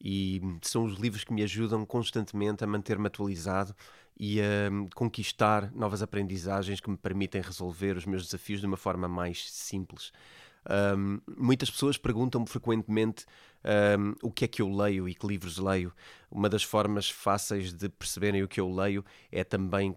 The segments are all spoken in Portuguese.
e são os livros que me ajudam constantemente a manter-me atualizado e a conquistar novas aprendizagens que me permitem resolver os meus desafios de uma forma mais simples. Um, muitas pessoas perguntam-me frequentemente um, o que é que eu leio e que livros leio. Uma das formas fáceis de perceberem o que eu leio é também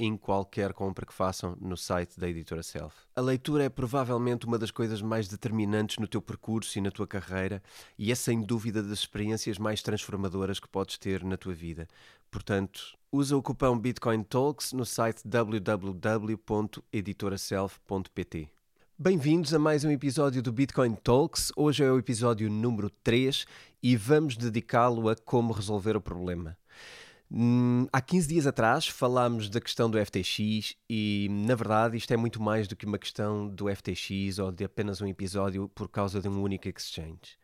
em qualquer compra que façam no site da editora Self. A leitura é provavelmente uma das coisas mais determinantes no teu percurso e na tua carreira e é sem dúvida das experiências mais transformadoras que podes ter na tua vida. Portanto, usa o cupom Bitcoin Talks no site www.editoraself.pt. Bem-vindos a mais um episódio do Bitcoin Talks. Hoje é o episódio número 3 e vamos dedicá-lo a como resolver o problema. Hum, há 15 dias atrás falámos da questão do FTX e, na verdade, isto é muito mais do que uma questão do FTX ou de apenas um episódio por causa de um único exchange.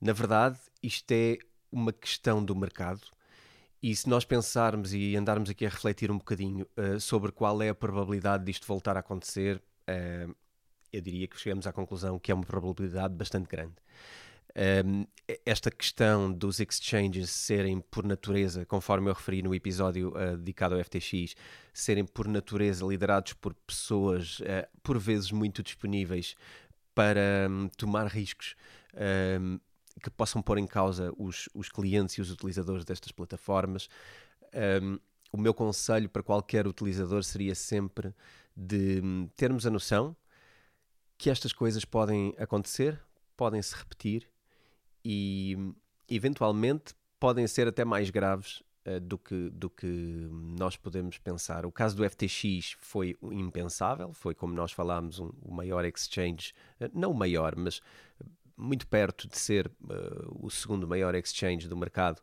Na verdade, isto é uma questão do mercado e se nós pensarmos e andarmos aqui a refletir um bocadinho uh, sobre qual é a probabilidade disto voltar a acontecer, uh, eu diria que chegamos à conclusão que é uma probabilidade bastante grande. Um, esta questão dos exchanges serem por natureza, conforme eu referi no episódio uh, dedicado ao FTX, serem por natureza liderados por pessoas uh, por vezes muito disponíveis para um, tomar riscos um, que possam pôr em causa os, os clientes e os utilizadores destas plataformas. o meu conselho para qualquer utilizador seria sempre de hum, termos a noção que estas coisas podem acontecer, podem se repetir e eventualmente podem ser até mais graves uh, do, que, do que nós podemos pensar. O caso do FTX foi impensável, foi como nós falámos, um, o maior exchange, uh, não o maior, mas muito perto de ser uh, o segundo maior exchange do mercado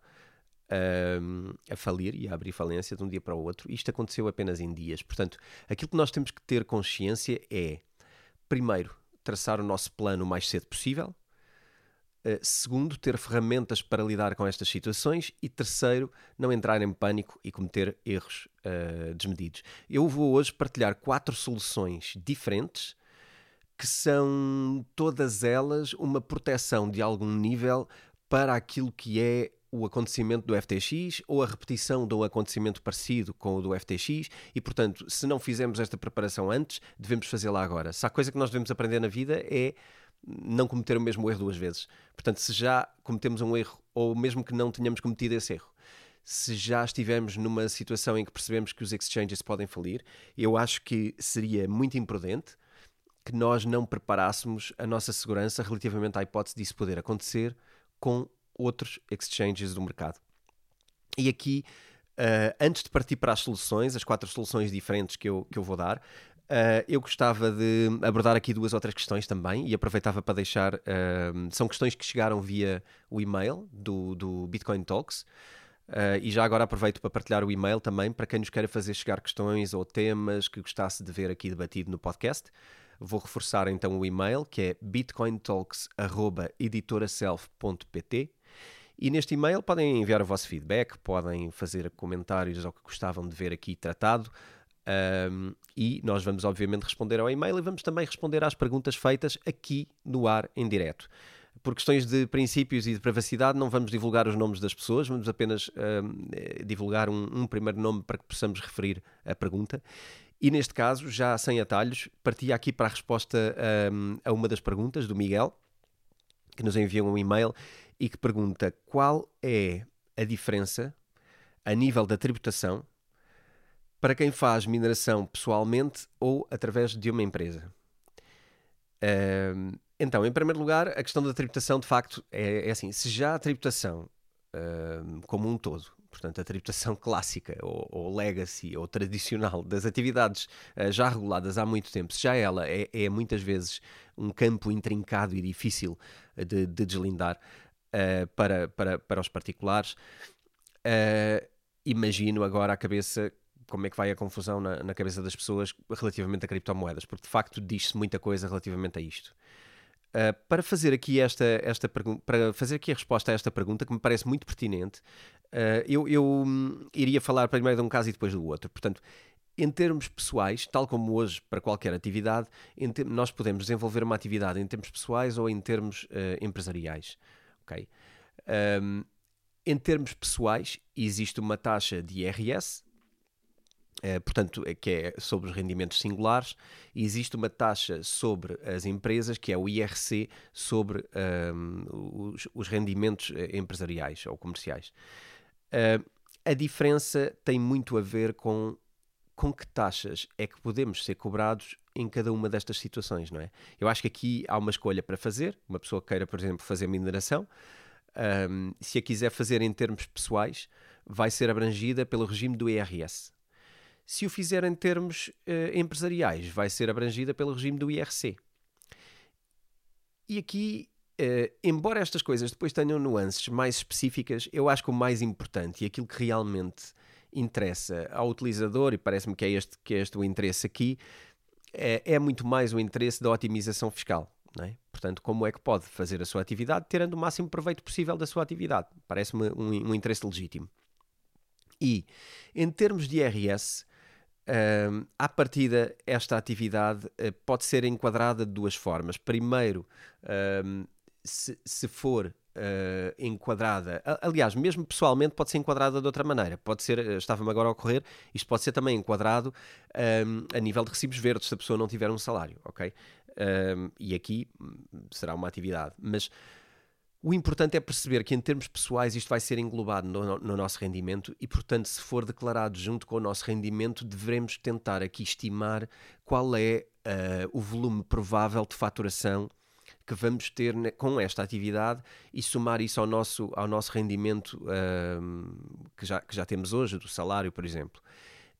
a falir e a abrir falência de um dia para o outro. Isto aconteceu apenas em dias. Portanto, aquilo que nós temos que ter consciência é, primeiro, traçar o nosso plano o mais cedo possível, segundo, ter ferramentas para lidar com estas situações. E terceiro, não entrar em pânico e cometer erros uh, desmedidos. Eu vou hoje partilhar quatro soluções diferentes que são todas elas uma proteção de algum nível para aquilo que é o acontecimento do FTX ou a repetição de um acontecimento parecido com o do FTX e, portanto, se não fizemos esta preparação antes, devemos fazê-la agora. Se há coisa que nós devemos aprender na vida é não cometer o mesmo erro duas vezes. Portanto, se já cometemos um erro, ou mesmo que não tenhamos cometido esse erro, se já estivermos numa situação em que percebemos que os exchanges podem falir, eu acho que seria muito imprudente que nós não preparássemos a nossa segurança relativamente à hipótese disso poder acontecer com outros exchanges do mercado. E aqui, uh, antes de partir para as soluções, as quatro soluções diferentes que eu, que eu vou dar, Uh, eu gostava de abordar aqui duas outras questões também e aproveitava para deixar. Uh, são questões que chegaram via o e-mail do, do Bitcoin Talks. Uh, e já agora aproveito para partilhar o e-mail também para quem nos queira fazer chegar questões ou temas que gostasse de ver aqui debatido no podcast. Vou reforçar então o e-mail que é bitcointalks.editoraself.pt e neste e-mail podem enviar o vosso feedback, podem fazer comentários ao que gostavam de ver aqui tratado. Um, e nós vamos, obviamente, responder ao e-mail e vamos também responder às perguntas feitas aqui no ar em direto. Por questões de princípios e de privacidade, não vamos divulgar os nomes das pessoas, vamos apenas um, divulgar um, um, primeiro nome para que possamos referir a pergunta. E neste caso, já sem atalhos, partia aqui para a resposta um, a uma das perguntas do Miguel, que nos enviou um e-mail e que pergunta qual é a diferença a nível da tributação para quem faz mineração pessoalmente ou através de uma empresa. Um, então, em primeiro lugar, a questão da tributação, de facto, é, é assim: se já a tributação um, como um todo, portanto, a tributação clássica ou, ou legacy ou tradicional das atividades uh, já reguladas há muito tempo, se já ela é, é, muitas vezes um campo intrincado e difícil de, de deslindar uh, para, para, para os particulares, uh, imagino agora a cabeça como é que vai a confusão na, na cabeça das pessoas relativamente a criptomoedas, porque de facto diz-se muita coisa relativamente a isto. Uh, para fazer aqui esta, esta para fazer aqui a resposta a esta pergunta que me parece muito pertinente, uh, eu, eu hum, iria falar primeiro de um caso e depois do outro. Portanto, em termos pessoais, tal como hoje para qualquer atividade, nós podemos desenvolver uma atividade em termos pessoais ou em termos uh, empresariais. Okay? Um, em termos pessoais, existe uma taxa de IRS, eh, portanto, é que é sobre os rendimentos singulares, e existe uma taxa sobre as empresas, que é o IRC, sobre um, ehm, os, os, rendimentos eh, empresariais ou comerciais. Uh, a diferença tem muito a ver com com que taxas é que podemos ser cobrados em cada uma destas situações, não é? Eu acho que aqui há uma escolha para fazer. Uma pessoa queira, por exemplo, fazer mineração, um, ehm, se a quiser fazer em termos pessoais, vai ser abrangida pelo regime do IRS. Se o fizer em termos uh, empresariais, vai ser abrangida pelo regime do IRC. E aqui, uh, embora estas coisas depois tenham nuances mais específicas, eu acho que o mais importante e aquilo que realmente interessa ao utilizador, e parece-me que, é este, que é este o interesse aqui, é, é muito mais o interesse da otimização fiscal. É? Portanto, como é que pode fazer a sua atividade tirando o máximo proveito possível da sua atividade? Parece-me um, um interesse legítimo. E, em termos de IRS, um, à partida, esta atividade uh, pode ser enquadrada de duas formas. Primeiro, um, se, se, for uh, enquadrada, aliás, mesmo pessoalmente, pode ser enquadrada de outra maneira. Pode ser, eh, estava-me agora a ocorrer, isto pode ser também enquadrado a nível de recibos verdes, se a pessoa não tiver um salário, ok? e aqui hum, será uma atividade. Mas o importante é perceber que, em termos pessoais, isto vai ser englobado no, no, nosso rendimento e, portanto, se for declarado junto com o nosso rendimento, devemos tentar aqui estimar qual é uh, o volume provável de faturação que vamos ter com esta atividade e somar isso ao nosso, ao nosso rendimento uh, que, já, que já temos hoje, do salário, por exemplo.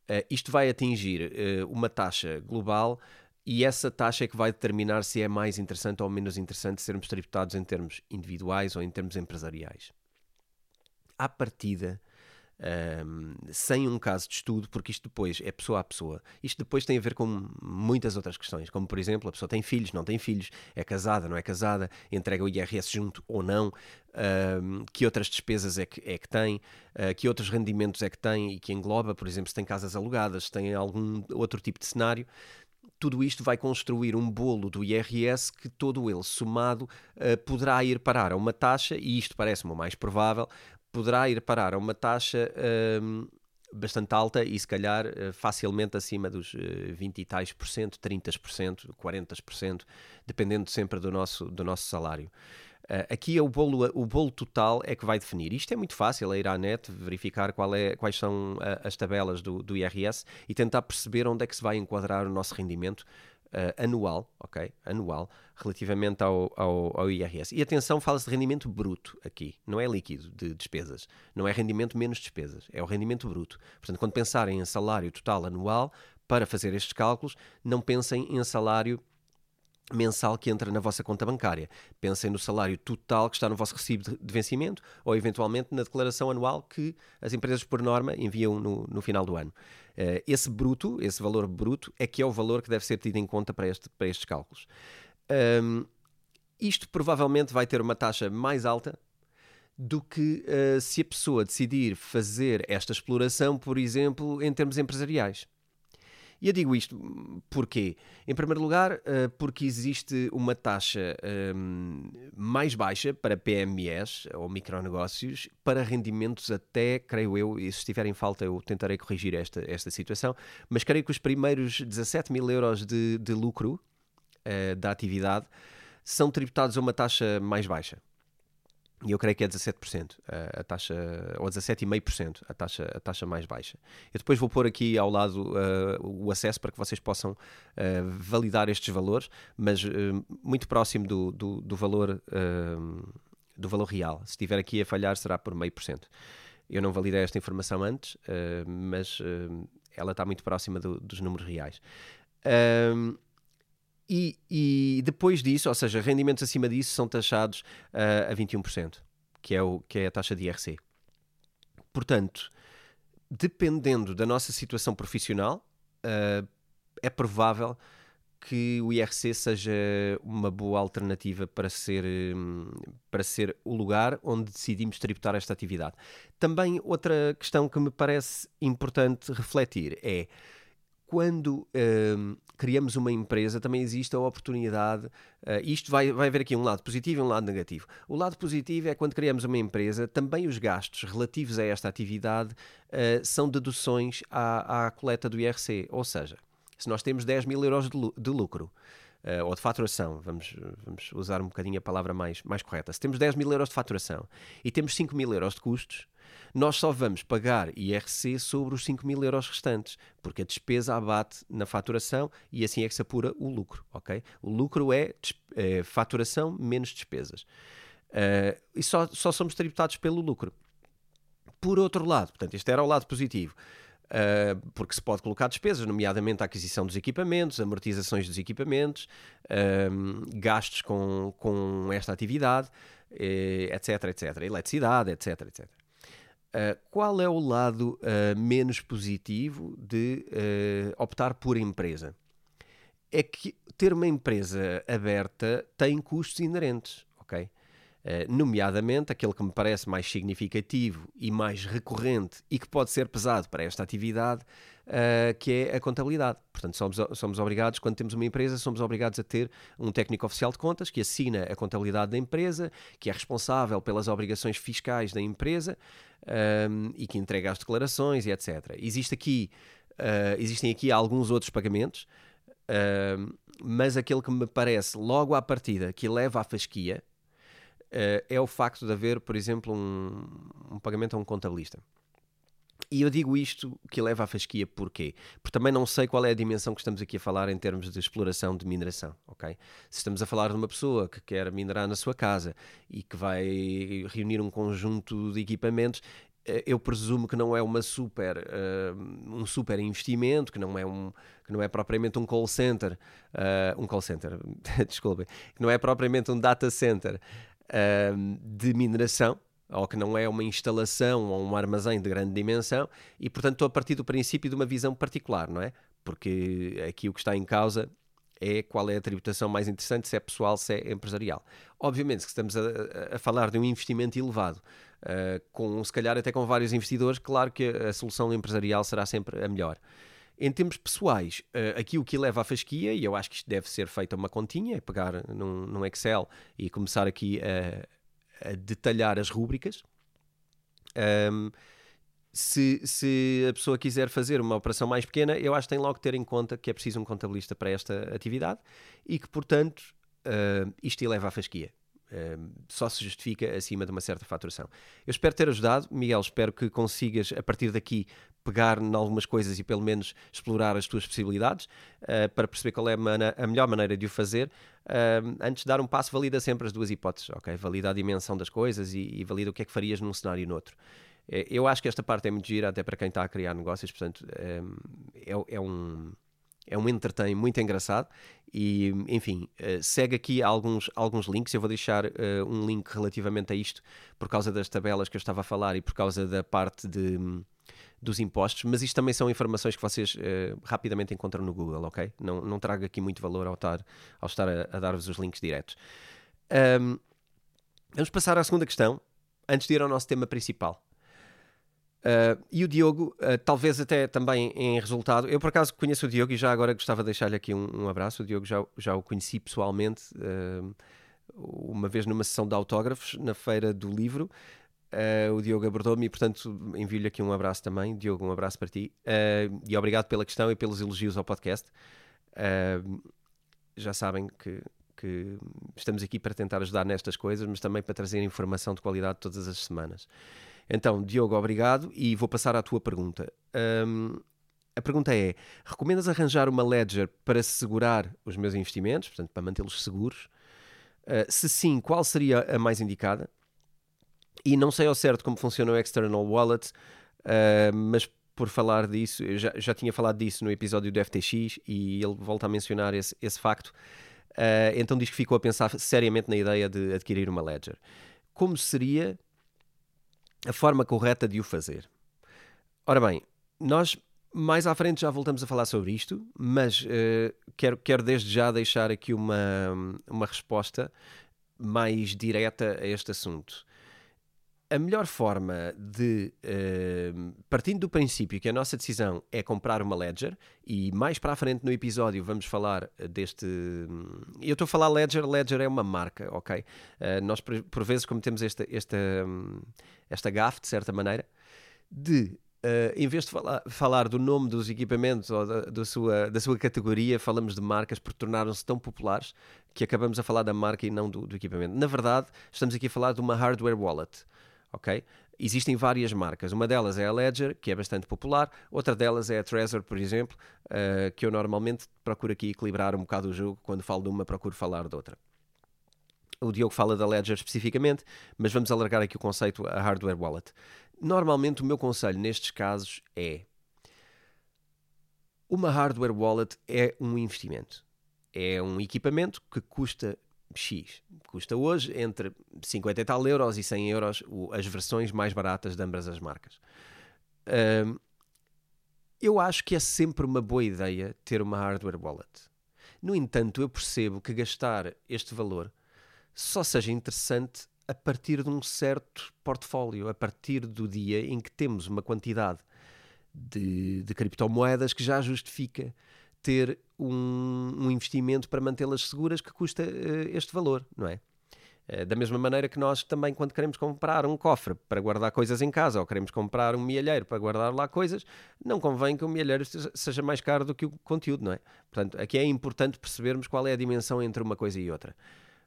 Uh, isto vai atingir uma taxa global e essa taxa é que vai determinar se é mais interessante ou menos interessante sermos tributados em termos individuais ou em termos empresariais. À partida, um, sem um caso de estudo, porque isto depois é pessoa a pessoa. Isto depois tem a ver com muitas outras questões, como por exemplo, a pessoa tem filhos, não tem filhos, é casada, não é casada, entrega o IRS junto ou não, um, que outras despesas é que, é que tem, uh, que outros rendimentos é que tem e que engloba, por exemplo, se tem casas alugadas, se tem algum outro tipo de cenário tudo isto vai construir um bolo do IRS que todo ele somado uh, poderá ir parar a uma taxa, e isto parece-me o mais provável, poderá ir parar a uma taxa uh, bastante alta e se calhar uh, facilmente acima dos 20 e tais por cento, 30%, 40%, dependendo sempre do nosso, do nosso salário. Uh, aqui é o bolo, o bolo total é que vai definir. Isto é muito fácil, é ir à net, verificar é, quais são uh, as tabelas do, do IRS e tentar perceber onde é que se vai enquadrar o nosso rendimento uh, anual, ok? Anual, relativamente ao, ao, ao IRS. E atenção, fala-se de rendimento bruto aqui, não é líquido de despesas. Não é rendimento menos despesas, é o rendimento bruto. Portanto, quando pensarem em salário total anual, para fazer estes cálculos, não pensem em salário mensal que entra na vossa conta bancária. Pensem no salário total que está no vosso recibo de vencimento ou, eventualmente, na declaração anual que as empresas, por norma, enviam no, no final do ano. Uh, esse bruto, esse valor bruto, é que é o valor que deve ser tido em conta para, este, para estes cálculos. Um, isto provavelmente vai ter uma taxa mais alta do que uh, se a pessoa decidir fazer esta exploração, por exemplo, em termos empresariais. E eu digo isto porquê? Em primeiro lugar, uh, porque existe uma taxa um, mais baixa para PMEs ou micronegócios para rendimentos até, creio eu, e se estiver em falta eu tentarei corrigir esta, esta situação, mas creio que os primeiros 17 mil euros de, de lucro uh, da atividade são tributados a uma taxa mais baixa. E eu creio que é 17%, a, a taxa, ou 17,5%, a taxa, a taxa mais baixa. Eu depois vou pôr aqui ao lado uh, o acesso para que vocês possam uh, validar estes valores, mas uh, muito próximo do, do, do valor, do valor real. Se estiver aqui a falhar, será por meio por cento. Eu não validei esta informação antes, mas ela está muito próxima do, dos números reais. E, e, depois disso, ou seja, rendimentos acima disso são taxados uh, a 21%, que é, o, que é a taxa de IRC. Portanto, dependendo da nossa situação profissional, uh, é provável que o IRC seja uma boa alternativa para ser, um, para ser o lugar onde decidimos tributar esta atividade. Também outra questão que me parece importante refletir é quando uh, criamos uma empresa, também existe a oportunidade. Uh, isto vai, vai haver aqui um lado positivo e um lado negativo. O lado positivo é quando criamos uma empresa, também os gastos relativos a esta atividade uh, são deduções à, à, coleta do IRC. Ou seja, se nós temos 10 mil euros de lucro. Uh, ou de faturação, vamos, vamos usar um bocadinho a palavra mais, mais correta. Se temos 10 mil euros de faturação e temos 5 mil euros de custos, nós só vamos pagar IRC sobre os 5 mil euros restantes, porque a despesa abate na faturação e assim é que se apura o lucro, ok? O lucro é, é faturação menos despesas. Uh, e só, só somos tributados pelo lucro. Por outro lado, portanto, este era o lado positivo. Uh, porque se pode colocar despesas, nomeadamente a aquisição dos equipamentos, amortizações dos equipamentos, uh, gastos com, com esta atividade, etc, etc, eletricidade, etc, etc. Uh, qual é o lado uh, menos positivo de uh, optar por empresa? É que ter uma empresa aberta tem custos inerentes, ok? Nomeadamente aquele que me parece mais significativo e mais recorrente e que pode ser pesado para esta atividade, uh, que é a contabilidade. Portanto, somos, somos obrigados, quando temos uma empresa, somos obrigados a ter um técnico oficial de contas que assina a contabilidade da empresa, que é responsável pelas obrigações fiscais da empresa um, ehm, e que entrega as declarações e etc. Existe aqui, uh, existem aqui alguns outros pagamentos, uh, mas aquele que me parece logo à partida que leva à fasquia uh, é o facto de haver, por exemplo, um, um pagamento a um contabilista. E eu digo isto que leva à fasquia porquê? Porque também não sei qual é a dimensão que estamos aqui a falar em termos de exploração de mineração, ok? Se estamos a falar de uma pessoa que quer minerar na sua casa e que vai reunir um conjunto de equipamentos, eh, eu presumo que não é uma super, uh, um super investimento, que não é, um, que não é propriamente um call center, uh, um call center, desculpem, que não é propriamente um data center de mineração, ou que não é uma instalação ou um armazém de grande dimensão, e portanto estou a partir do princípio de uma visão particular, não é? Porque aqui o que está em causa é qual é a tributação mais interessante, se é pessoal, se é empresarial. Obviamente, se estamos a, a falar de um investimento elevado, uh, com se calhar até com vários investidores, claro que a solução empresarial será sempre a melhor. Em termos pessoais, uh, aqui o que leva à fasquia, e eu acho que isto deve ser feito a uma continha, é pegar num, num Excel e começar aqui a a detalhar as rúbricas. Um, se, se, a pessoa quiser fazer uma operação mais pequena, eu acho que tem logo que ter em conta que é preciso um contabilista para esta atividade e que, portanto, uh, isto eleva à fasquia. Uh, só se justifica acima de uma certa faturação. Eu espero ter ajudado, Miguel. Espero que consigas, a partir daqui, pegar em algumas coisas e pelo menos explorar as tuas possibilidades uh, para perceber qual é a, a, melhor maneira de o fazer. Uh, antes de dar um passo, valida sempre as duas hipóteses, ok? Valida a dimensão das coisas e, e valida o que é que farias num cenário e no outro. Eh, eu acho que esta parte é muito gira, até para quem está a criar negócios, portanto, é, é um é um entertain muito engraçado e, enfim, uh, segue aqui alguns, alguns links. Eu vou deixar uh, um link relativamente a isto por causa das tabelas que eu estava a falar e por causa da parte de, dos impostos, mas isto também são informações que vocês uh, rapidamente encontram no Google, ok? Não, não trago aqui muito valor ao estar, ao estar a, a dar-vos os links diretos. Um, vamos passar à segunda questão, antes de ir ao nosso tema principal. Uh, e o Diogo, uh, talvez até também em resultado, eu por acaso conheço o Diogo e já agora gostava de deixar-lhe aqui um, um, abraço. O Diogo já, já o conheci pessoalmente uh, uma vez numa sessão de autógrafos na Feira do Livro. o Diogo abordou-me e, portanto, envio-lhe aqui um abraço também. Diogo, um abraço para ti e obrigado pela questão e pelos elogios ao podcast. já sabem que, que estamos aqui para tentar ajudar nestas coisas, mas também para trazer informação de qualidade todas as semanas. Então, Diogo, obrigado e vou passar à tua pergunta. Um, a pergunta é: recomendas arranjar uma ledger para segurar os meus investimentos, portanto, para mantê-los seguros? Uh, se sim, qual seria a mais indicada? E não sei ao certo como funciona o External Wallet, uh, mas por falar disso, eu já, já tinha falado disso no episódio do FTX e ele volta a mencionar esse, esse facto. Uh, então diz que ficou a pensar seriamente na ideia de adquirir uma ledger. Como seria a forma correta de o fazer. Ora bem, nós mais à frente já voltamos a falar sobre isto, mas uh, quero, quero desde já deixar aqui uma, uma resposta mais direta a este assunto. A melhor forma de, uh, partindo do princípio que a nossa decisão é comprar uma Ledger, e mais para a frente no episódio vamos falar deste. Eu estou a falar Ledger, Ledger é uma marca, ok? Uh, nós por, vezes cometemos esta, esta, esta gafe, de certa maneira, de Uh, em vez de falar, falar, do nome dos equipamentos ou da, da, sua, da sua categoria, falamos de marcas porque tornaram-se tão populares que acabamos a falar da marca e não do, do, equipamento. Na verdade, estamos aqui a falar de uma hardware wallet ok? Existem várias marcas. Uma delas é a Ledger, que é bastante popular. Outra delas é a Trezor, por exemplo, uh, que eu normalmente procuro aqui equilibrar um bocado o jogo. Quando falo de uma, procuro falar de outra. O Diogo fala da Ledger especificamente, mas vamos alargar aqui o conceito a hardware wallet. Normalmente o meu conselho nestes casos é uma hardware wallet é um investimento. É um equipamento que custa X. Custa hoje entre 50 e tal euros e 100 euros as versões mais baratas de ambas as marcas. Um, eu acho que é sempre uma boa ideia ter uma hardware wallet. No entanto, eu percebo que gastar este valor só seja interessante a partir de um certo portfólio, a partir do dia em que temos uma quantidade de, de criptomoedas que já justifica ter um, um investimento para mantê-las seguras que custa uh, este valor, não é? Uh, da mesma maneira que nós também, quando queremos comprar um cofre para guardar coisas em casa ou queremos comprar um mielheiro para guardar lá coisas, não convém que o mielheiro seja mais caro do que o conteúdo, não é? Portanto, aqui é importante percebermos qual é a dimensão entre uma coisa e outra.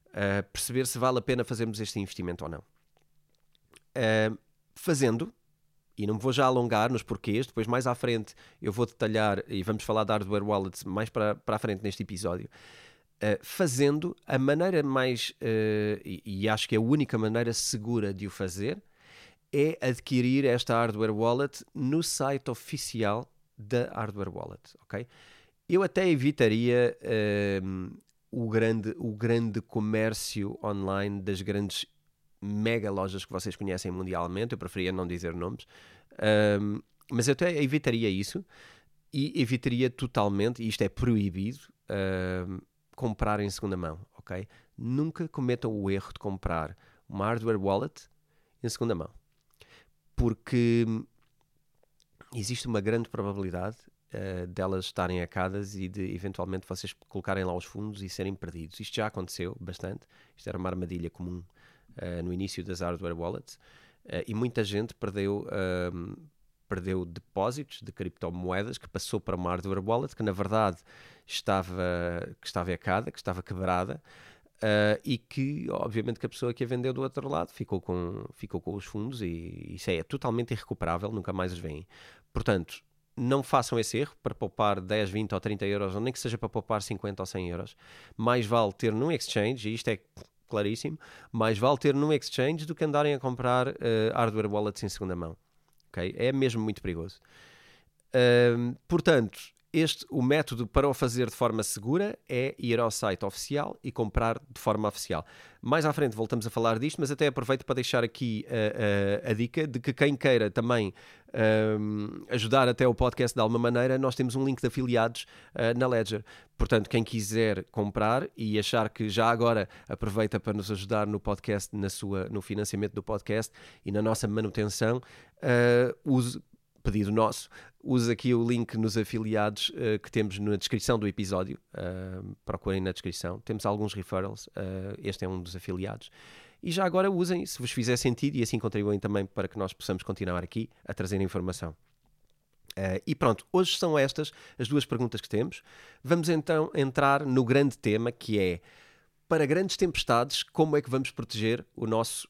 Uh, perceber se vale a pena fazermos este investimento ou não. fazendo, e não me vou já alongar nos porquês, depois mais à frente eu vou detalhar e vamos falar de hardware wallets mais para, para a frente neste episódio. Uh, fazendo a maneira mais, uh, e, e, acho que é a única maneira segura de o fazer, é adquirir esta hardware wallet no site oficial da hardware wallet, ok? Eu até evitaria uh, o, grande, o grande comércio online das grandes mega lojas que vocês conhecem mundialmente, eu preferia não dizer nomes, um, mas eu até evitaria isso e evitaria totalmente, e isto é proibido, um, comprar em segunda mão, ok? Nunca cometam o erro de comprar uma hardware wallet em segunda mão, porque existe uma grande probabilidade uh, delas estarem acadas e de eventualmente vocês colocarem lá os fundos e serem perdidos. Isto já aconteceu bastante, isto era uma armadilha comum uh, no início das hardware wallets, uh, e muita gente perdeu, uh, perdeu depósitos de criptomoedas que passou para uma hardware wallet que na verdade estava, que estava ecada, que estava quebrada, Uh, e que, obviamente, que a pessoa que a vendeu do outro lado ficou com, ficou com os fundos e isso é totalmente irrecuperável, nunca mais os vêm. Portanto, não façam esse erro para poupar 10, 20 ou 30 euros, ou nem que seja para poupar 50 ou 100 euros. Mais vale ter num exchange, e isto é claríssimo, mais vale ter num exchange do que andarem a comprar uh, hardware wallets em segunda mão. Okay? É mesmo muito perigoso. Uh, portanto, este, o método para o fazer de forma segura é ir ao site oficial e comprar de forma oficial. Mais à frente voltamos a falar disto, mas até aproveito para deixar aqui a, a, a dica de que quem queira também um, ajudar até o podcast de alguma maneira, nós temos um link de afiliados uh, na Ledger. Portanto, quem quiser comprar e achar que já agora aproveita para nos ajudar no podcast, na sua, no financiamento do podcast e na nossa manutenção, uh, use pedido nosso, use aqui o link nos afiliados uh, que temos na descrição do episódio. Uh, procurem na descrição. Temos alguns referrals. Uh, este é um dos afiliados. E já agora usem, se vos fizer sentido, e assim contribuem também para que nós possamos continuar aqui a trazer informação. E pronto, hoje são estas as duas perguntas que temos. Vamos então entrar no grande tema que é para grandes tempestades, como é que vamos proteger o nosso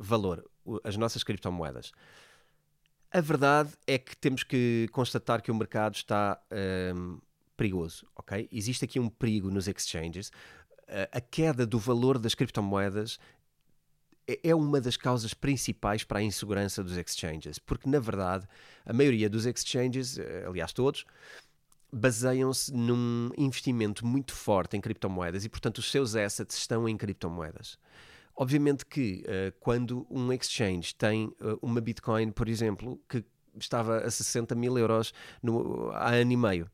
valor, as nossas criptomoedas? A verdade é que temos que constatar que o mercado está um, perigoso, ok? Existe aqui um perigo nos exchanges. A queda do valor das criptomoedas é, é uma das causas principais para a insegurança dos exchanges, porque na verdade a maioria dos exchanges, eh, aliás todos, baseiam-se num investimento muito forte em criptomoedas e, portanto, os seus assets estão em criptomoedas. Obviamente que uh, quando um exchange tem uh, uma Bitcoin, por exemplo, que estava a 60 mil euros no, há ano e meio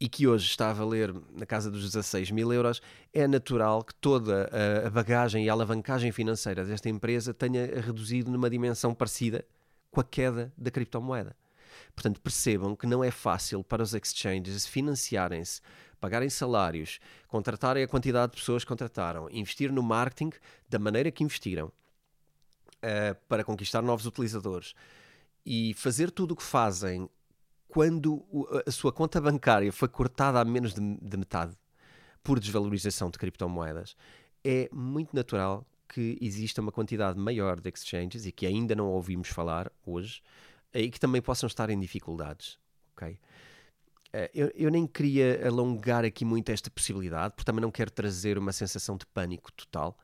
e que hoje está a valer na casa dos 16 mil euros, é natural que toda a bagagem e a alavancagem financeira desta empresa tenha reduzido numa dimensão parecida com a queda da criptomoeda. Portanto, percebam que não é fácil para os exchanges financiarem-se pagarem salários, contratarem a quantidade de pessoas que contrataram, investir no marketing da maneira que investiram uh, para conquistar novos utilizadores. E fazer tudo o que fazem quando a sua conta bancária foi cortada a menos de, de metade por desvalorização de criptomoedas, é muito natural que exista uma quantidade maior de exchanges e que ainda não ouvimos falar hoje e que também possam estar em dificuldades. ok? Eh, eu, eu, nem queria alongar aqui muito esta possibilidade, porque também não quero trazer uma sensação de pânico total,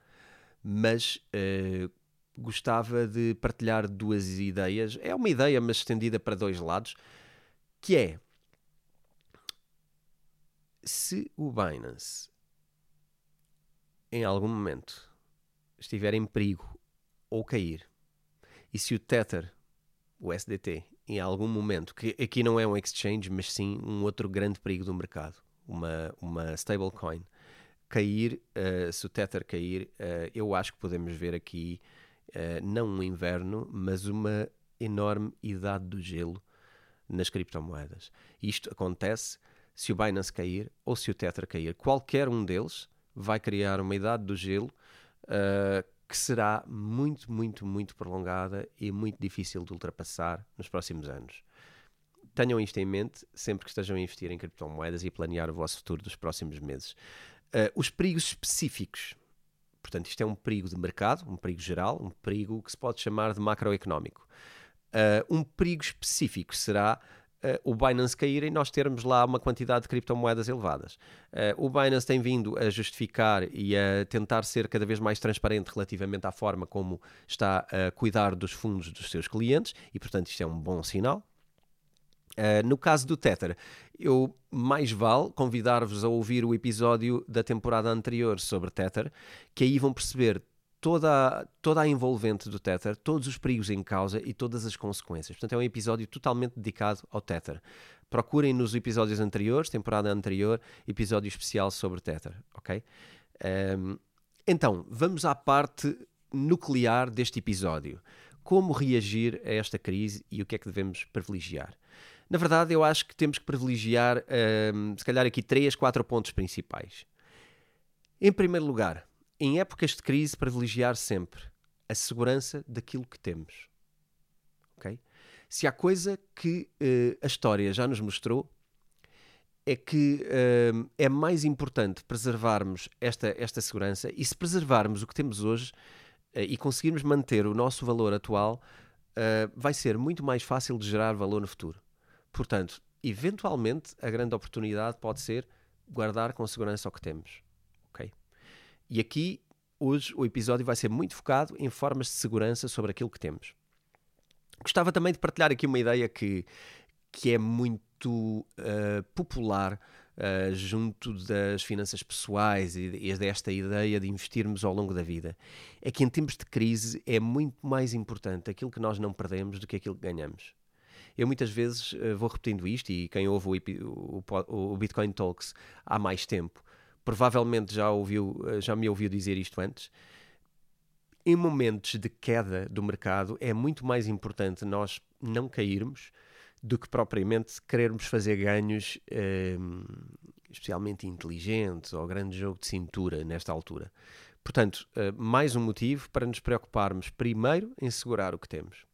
mas uh, gostava de partilhar duas ideias. É uma ideia, mas estendida para dois lados, que é se o Binance em algum momento estiver em perigo ou cair, e se o Tether, o SDT, em algum momento, que aqui não é um exchange, mas sim um outro grande perigo do mercado, uma, uma stablecoin, cair, uh, se o Tether cair, uh, eu acho que podemos ver aqui uh, não um inverno, mas uma enorme idade do gelo nas criptomoedas. Isto acontece se o Binance cair ou se o Tether cair. Qualquer um deles vai criar uma idade do gelo que será muito, muito, muito prolongada e muito difícil de ultrapassar nos próximos anos. Tenham isto em mente sempre que estejam a investir em criptomoedas e a planear o vosso futuro dos próximos meses. Uh, os perigos específicos. Portanto, isto é um perigo de mercado, um perigo geral, um perigo que se pode chamar de macroeconómico. Uh, um perigo específico será o Binance cair e nós termos lá uma quantidade de criptomoedas elevadas. Uh, o Binance tem vindo a justificar e a tentar ser cada vez mais transparente relativamente à forma como está a cuidar dos fundos dos seus clientes e, portanto, isto é um bom sinal. Uh, no caso do Tether, eu mais vale convidar-vos a ouvir o episódio da temporada anterior sobre Tether, que aí vão perceber toda, toda a envolvente do Tether, todos os perigos em causa e todas as consequências. Portanto, é um episódio totalmente dedicado ao Tether. Procurem nos episódios anteriores, temporada anterior, episódio especial sobre Tether, ok? Um, então, vamos à parte nuclear deste episódio. Como reagir a esta crise e o que é que devemos privilegiar? Na verdade, eu acho que temos que privilegiar, um, se calhar, aqui três, quatro pontos principais. Em primeiro lugar, em épocas de crise, privilegiar sempre a segurança daquilo que temos. Okay? Se há coisa que uh, a história já nos mostrou, é que uh, é mais importante preservarmos esta, esta segurança e se preservarmos o que temos hoje uh, e conseguirmos manter o nosso valor atual, vai ser muito mais fácil de gerar valor no futuro. Portanto, eventualmente, a grande oportunidade pode ser guardar com segurança o que temos. E aqui, hoje, o episódio vai ser muito focado em formas de segurança sobre aquilo que temos. Gostava também de partilhar aqui uma ideia que, que é muito uh, popular uh, junto das finanças pessoais e, e desta ideia de investirmos ao longo da vida. É que em tempos de crise é muito mais importante aquilo que nós não perdemos do que aquilo que ganhamos. Eu muitas vezes uh, vou repetindo isto, e quem ouve o, o, o, Bitcoin Talks há mais tempo, provavelmente já, ouviu, já me ouviu dizer isto antes. Em momentos de queda do mercado, é muito mais importante nós não cairmos do que propriamente querermos fazer ganhos eh, especialmente inteligentes ou grande jogo de cintura nesta altura. Portanto, eh, mais um motivo para nos preocuparmos primeiro em segurar o que temos.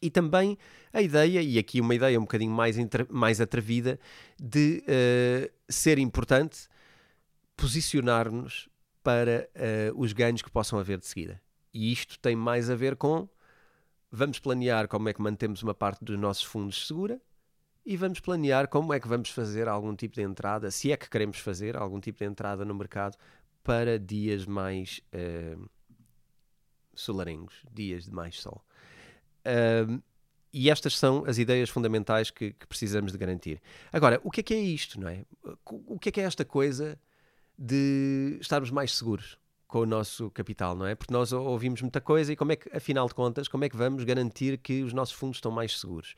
E também a ideia, e aqui uma ideia um bocadinho mais, mais atrevida, de uh, ser importante posicionar-nos para uh, os ganhos que possam haver de seguida. E isto tem mais a ver com vamos planear como é que mantemos uma parte dos nossos fundos segura e vamos planear como é que vamos fazer algum tipo de entrada, se é que queremos fazer algum tipo de entrada no mercado para dias mais uh, solarengos, dias de mais sol. Uh, e estas são as ideias fundamentais que, que, precisamos de garantir. Agora, o que é que é isto, não é? O que é que é esta coisa de estarmos mais seguros? com o nosso capital, não é? Porque nós ouvimos muita coisa e como é que, afinal de contas, como é que vamos garantir que os nossos fundos estão mais seguros?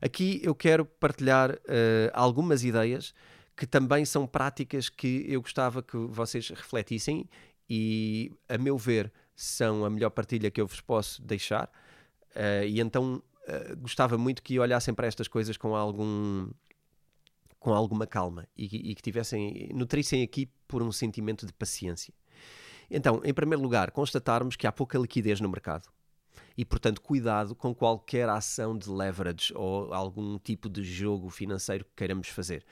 Aqui eu quero partilhar uh, algumas ideias que também são práticas que eu gostava que vocês refletissem e, a meu ver, são a melhor partilha que eu vos posso deixar. Uh, e então uh, gostava muito que olhassem para estas coisas com algum com alguma calma e, e que tivessem nutrissem aqui por um sentimento de paciência. Então, em primeiro lugar, constatarmos que há pouca liquidez no mercado. E, portanto, cuidado com qualquer ação de leverage ou algum tipo de jogo financeiro que queiramos fazer.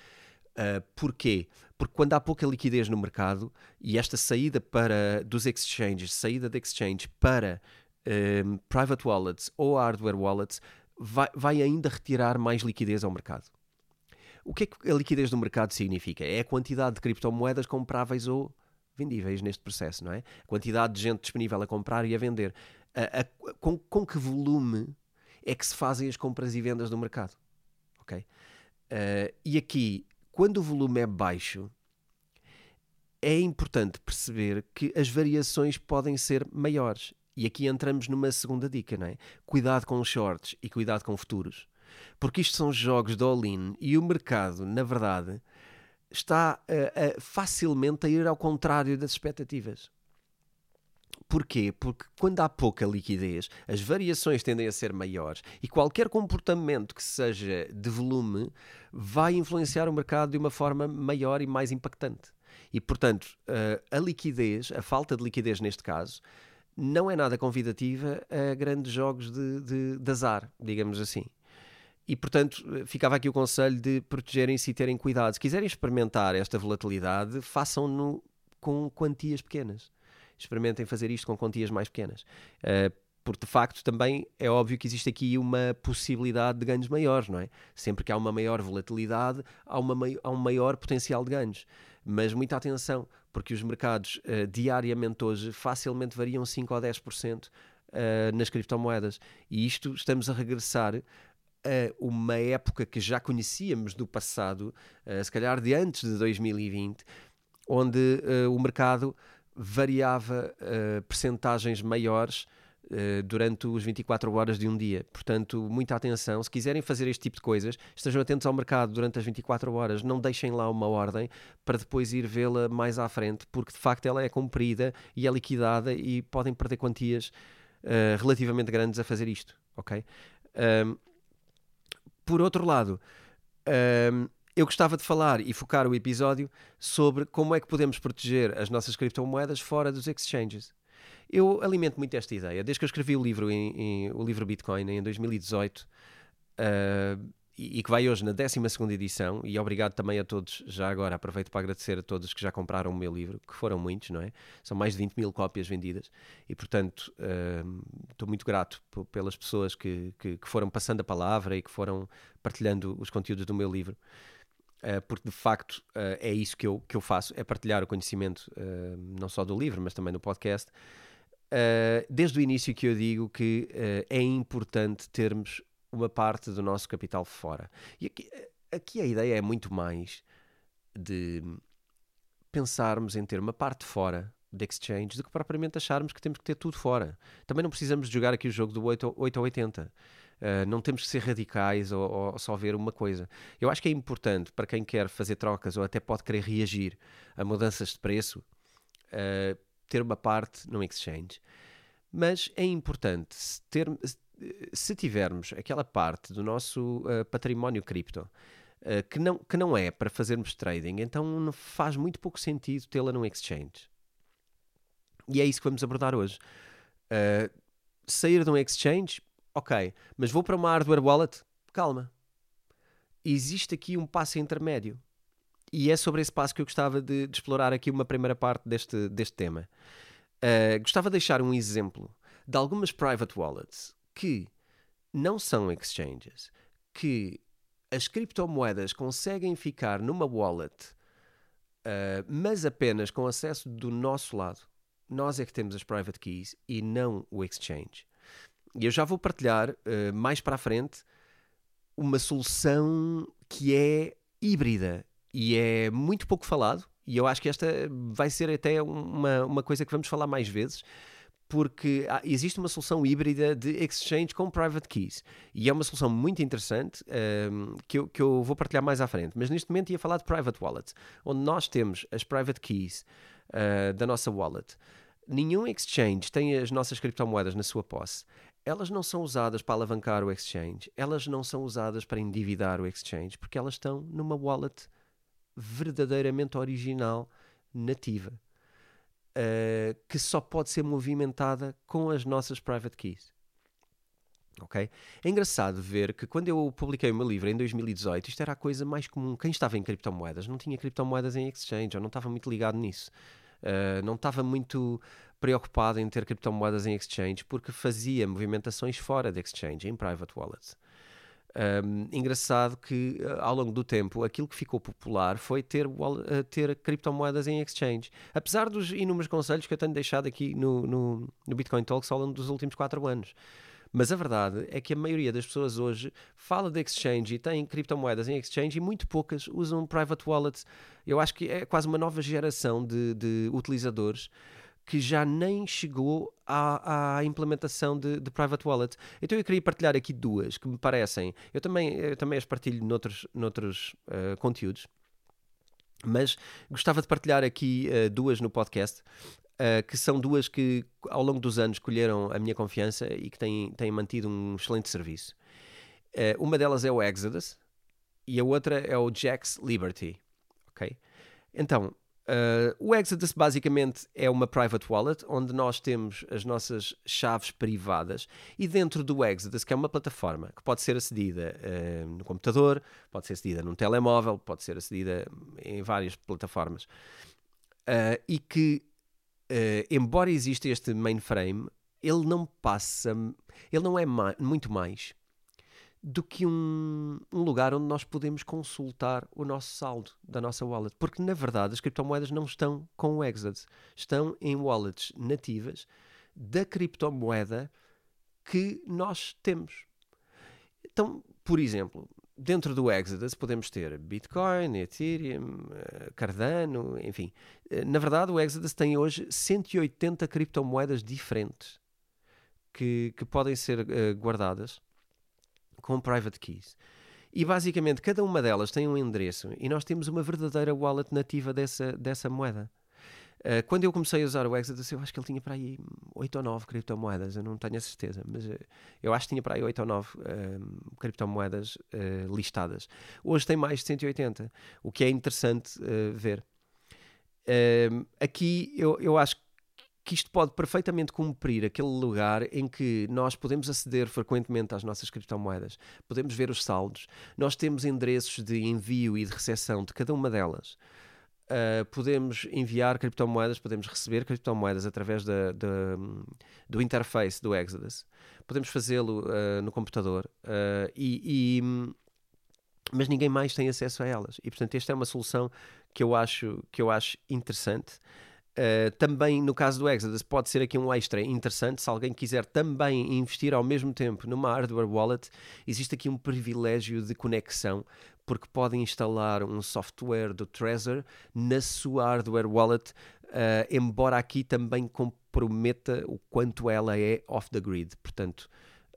Uh, porquê? Porque quando há pouca liquidez no mercado e esta saída para dos exchanges, saída de exchange para um, private wallets ou hardware wallets, vai, vai ainda retirar mais liquidez ao mercado. O que é que a liquidez do mercado significa? É a quantidade de criptomoedas compráveis ou vendíveis neste processo, não é? A quantidade de gente disponível a comprar e a vender. A, a, com, com que volume é que se fazem as compras e vendas do mercado? Ok? Uh, e aqui, quando o volume é baixo, é importante perceber que as variações podem ser maiores. E aqui entramos numa segunda dica, não é? Cuidado com os shorts e cuidado com futuros. Porque isto são jogos de all-in e o mercado, na verdade, está uh, uh, facilmente a ir ao contrário das expectativas. Porquê? Porque quando há pouca liquidez, as variações tendem a ser maiores e qualquer comportamento que seja de volume vai influenciar o mercado de uma forma maior e mais impactante. E, portanto, uh, a liquidez, a falta de liquidez neste caso, não é nada convidativa a grandes jogos de, de, de azar, digamos assim. E, portanto, ficava aqui o conselho de protegerem-se e terem cuidado. Se quiserem experimentar esta volatilidade, façam-no com quantias pequenas. Experimentem fazer isto com quantias mais pequenas. Uh, porque, de facto, também é óbvio que existe aqui uma possibilidade de ganhos maiores, não é? Sempre que há uma maior volatilidade, há, uma, há um maior potencial de ganhos. Mas muita atenção, porque os mercados uh, diariamente hoje facilmente variam 5 ou 10% uh, nas criptomoedas. E isto estamos a regressar a uma época que já conhecíamos do passado, uh, se calhar de antes de 2020, onde uh, o mercado variava uh, percentagens maiores uh, durante os 24 horas de um dia. Portanto, muita atenção. Se quiserem fazer este tipo de coisas, estejam atentos ao mercado durante as 24 horas. Não deixem lá uma ordem para depois ir vê-la mais à frente, porque de facto ela é cumprida e é liquidada e podem perder quantias relativamente grandes a fazer isto. Ok? Um, por outro lado, um, eu gostava de falar e focar o episódio sobre como é que podemos proteger as nossas criptomoedas fora dos exchanges. Eu alimento muito esta ideia. Desde que eu escrevi o livro, em, em o livro Bitcoin em 2018, uh, e, que vai hoje na 12 edição, e obrigado também a todos, já agora aproveito para agradecer a todos que já compraram o meu livro, que foram muitos, não é? São mais de 20 mil cópias vendidas, e portanto uh, estou muito grato pelas pessoas que, que, que, foram passando a palavra e que foram partilhando os conteúdos do meu livro. Uh, porque de facto uh, é isso que eu, que eu faço, é partilhar o conhecimento não só do livro, mas também do podcast. desde o início que eu digo que é importante termos uma parte do nosso capital fora. E aqui, aqui a ideia é muito mais de pensarmos em ter uma parte fora de exchange do que propriamente acharmos que temos que ter tudo fora. Também não precisamos jogar aqui o jogo do 8, 8 ou 80. Uh, não temos que ser radicais ou, ou, só ver uma coisa. Eu acho que é importante para quem quer fazer trocas ou até pode querer reagir a mudanças de preço, uh, ter uma parte no exchange. Mas é importante ter, se tivermos aquela parte do nosso uh, património cripto que, não, que não é para fazermos trading, então faz muito pouco sentido tê-la num exchange. E é isso que vamos abordar hoje. Uh, sair de um exchange, ok, mas vou para uma hardware wallet? Calma. Existe aqui um passo intermédio. E é sobre esse passo que eu gostava de, de explorar aqui uma primeira parte deste, deste tema. Uh, gostava de deixar um exemplo de algumas private wallets que não são exchanges, que as criptomoedas conseguem ficar numa wallet, uh, mas apenas com acesso do nosso lado nós é que temos as private keys e não o exchange. E eu já vou partilhar uh, mais para a frente uma solução que é híbrida e é muito pouco falado. E eu acho que esta vai ser até uma, uma coisa que vamos falar mais vezes, porque existe uma solução híbrida de exchange com private keys. E é uma solução muito interessante um, que, eu, que eu vou partilhar mais à frente. Mas neste momento ia falar de private wallets, onde nós temos as private keys uh, da nossa wallet. Nenhum exchange tem as nossas criptomoedas na sua posse. Elas não são usadas para alavancar o exchange, elas não são usadas para endividar o exchange, porque elas estão numa wallet verdadeiramente original, nativa, uh, que só pode ser movimentada com as nossas private keys. Ok? É engraçado ver que quando eu publiquei o meu livro em 2018, isto era a coisa mais comum. Quem estava em criptomoedas não tinha criptomoedas em exchange, ou não estava muito ligado nisso. Uh, não estava muito preocupado em ter criptomoedas em exchange porque fazia movimentações fora de exchange, em private wallets. Um, engraçado que uh, ao longo do tempo aquilo que ficou popular foi ter, uh, ter criptomoedas em exchange. Apesar dos inúmeros conselhos que eu tenho deixado aqui no, no, no Bitcoin Talks ao longo dos últimos 4 anos. Mas a verdade é que a maioria das pessoas hoje fala de exchange e tem criptomoedas em exchange e muito poucas usam private wallets. Eu acho que é quase uma nova geração de, de utilizadores que já nem chegou à, à implementação de, de, private wallet. Então eu queria partilhar aqui duas que me parecem. Eu também, eu também as partilho noutros, noutros uh, conteúdos, mas gostava de partilhar aqui uh, duas no podcast uh, que são duas que ao longo dos anos colheram a minha confiança e que têm, têm mantido um excelente serviço. Uma delas é o Exodus e a outra é o Jack's Liberty. Ok? Então, Uh, o Exodus basicamente é uma private wallet onde nós temos as nossas chaves privadas e dentro do Exodus, que é uma plataforma que pode ser acedida uh, no computador, pode ser acedida num telemóvel, pode ser acedida em várias plataformas uh, e que embora exista este mainframe, ele não passa, ele não é ma muito mais do que um, um, lugar onde nós podemos consultar o nosso saldo da nossa wallet. Porque, na verdade, as criptomoedas não estão com o Exodus. Estão em wallets nativas da criptomoeda que nós temos. Então, por exemplo, dentro do Exodus podemos ter Bitcoin, Ethereum, eh, Cardano, enfim. Eh, na verdade, o Exodus tem hoje 180 criptomoedas diferentes que, que podem ser uh, guardadas com private keys. E basicamente cada uma delas tem um endereço e nós temos uma verdadeira wallet nativa dessa, dessa moeda. Uh, quando eu comecei a usar o Exodus, eu acho que ele tinha para aí 8 ou 9 criptomoedas, eu não tenho a certeza, mas uh, eu acho que tinha para aí 8 ou 9 uh, criptomoedas listadas. Hoje tem mais de 180, o que é interessante ver. aqui eu, eu acho que isto pode perfeitamente cumprir aquele lugar em que nós podemos aceder frequentemente às nossas criptomoedas, podemos ver os saldos, nós temos endereços de envio e de recepção de cada uma delas. Uh, podemos enviar criptomoedas, podemos receber criptomoedas através da, da, do interface do Exodus. Podemos fazê-lo uh, no computador uh, e, e, mas ninguém mais tem acesso a elas. E portanto, esta é uma solução que eu acho, que eu acho interessante. Uh, também no caso do Exodus pode ser aqui um extra interessante se alguém quiser também investir ao mesmo tempo numa hardware wallet existe aqui um privilégio de conexão porque podem instalar um software do Trezor na sua hardware wallet, uh, embora aqui também comprometa o quanto ela é off the grid. Portanto,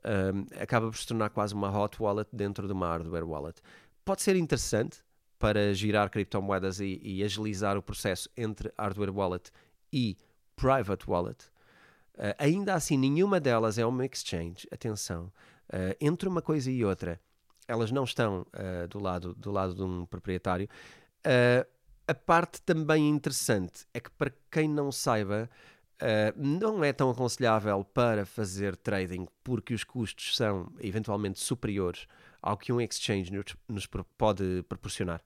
um, acaba por se tornar quase uma hot wallet dentro de uma hardware wallet. Pode ser interessante para girar criptomoedas e, e agilizar o processo entre hardware wallet e private wallet. Uh, ainda assim, nenhuma delas é uma exchange. Atenção, uh, entre uma coisa e outra, elas não estão uh, do, lado, do lado de um proprietário. a parte também interessante é que, para quem não saiba, não é tão aconselhável para fazer trading porque os custos são eventualmente superiores ao que um exchange nos, pode proporcionar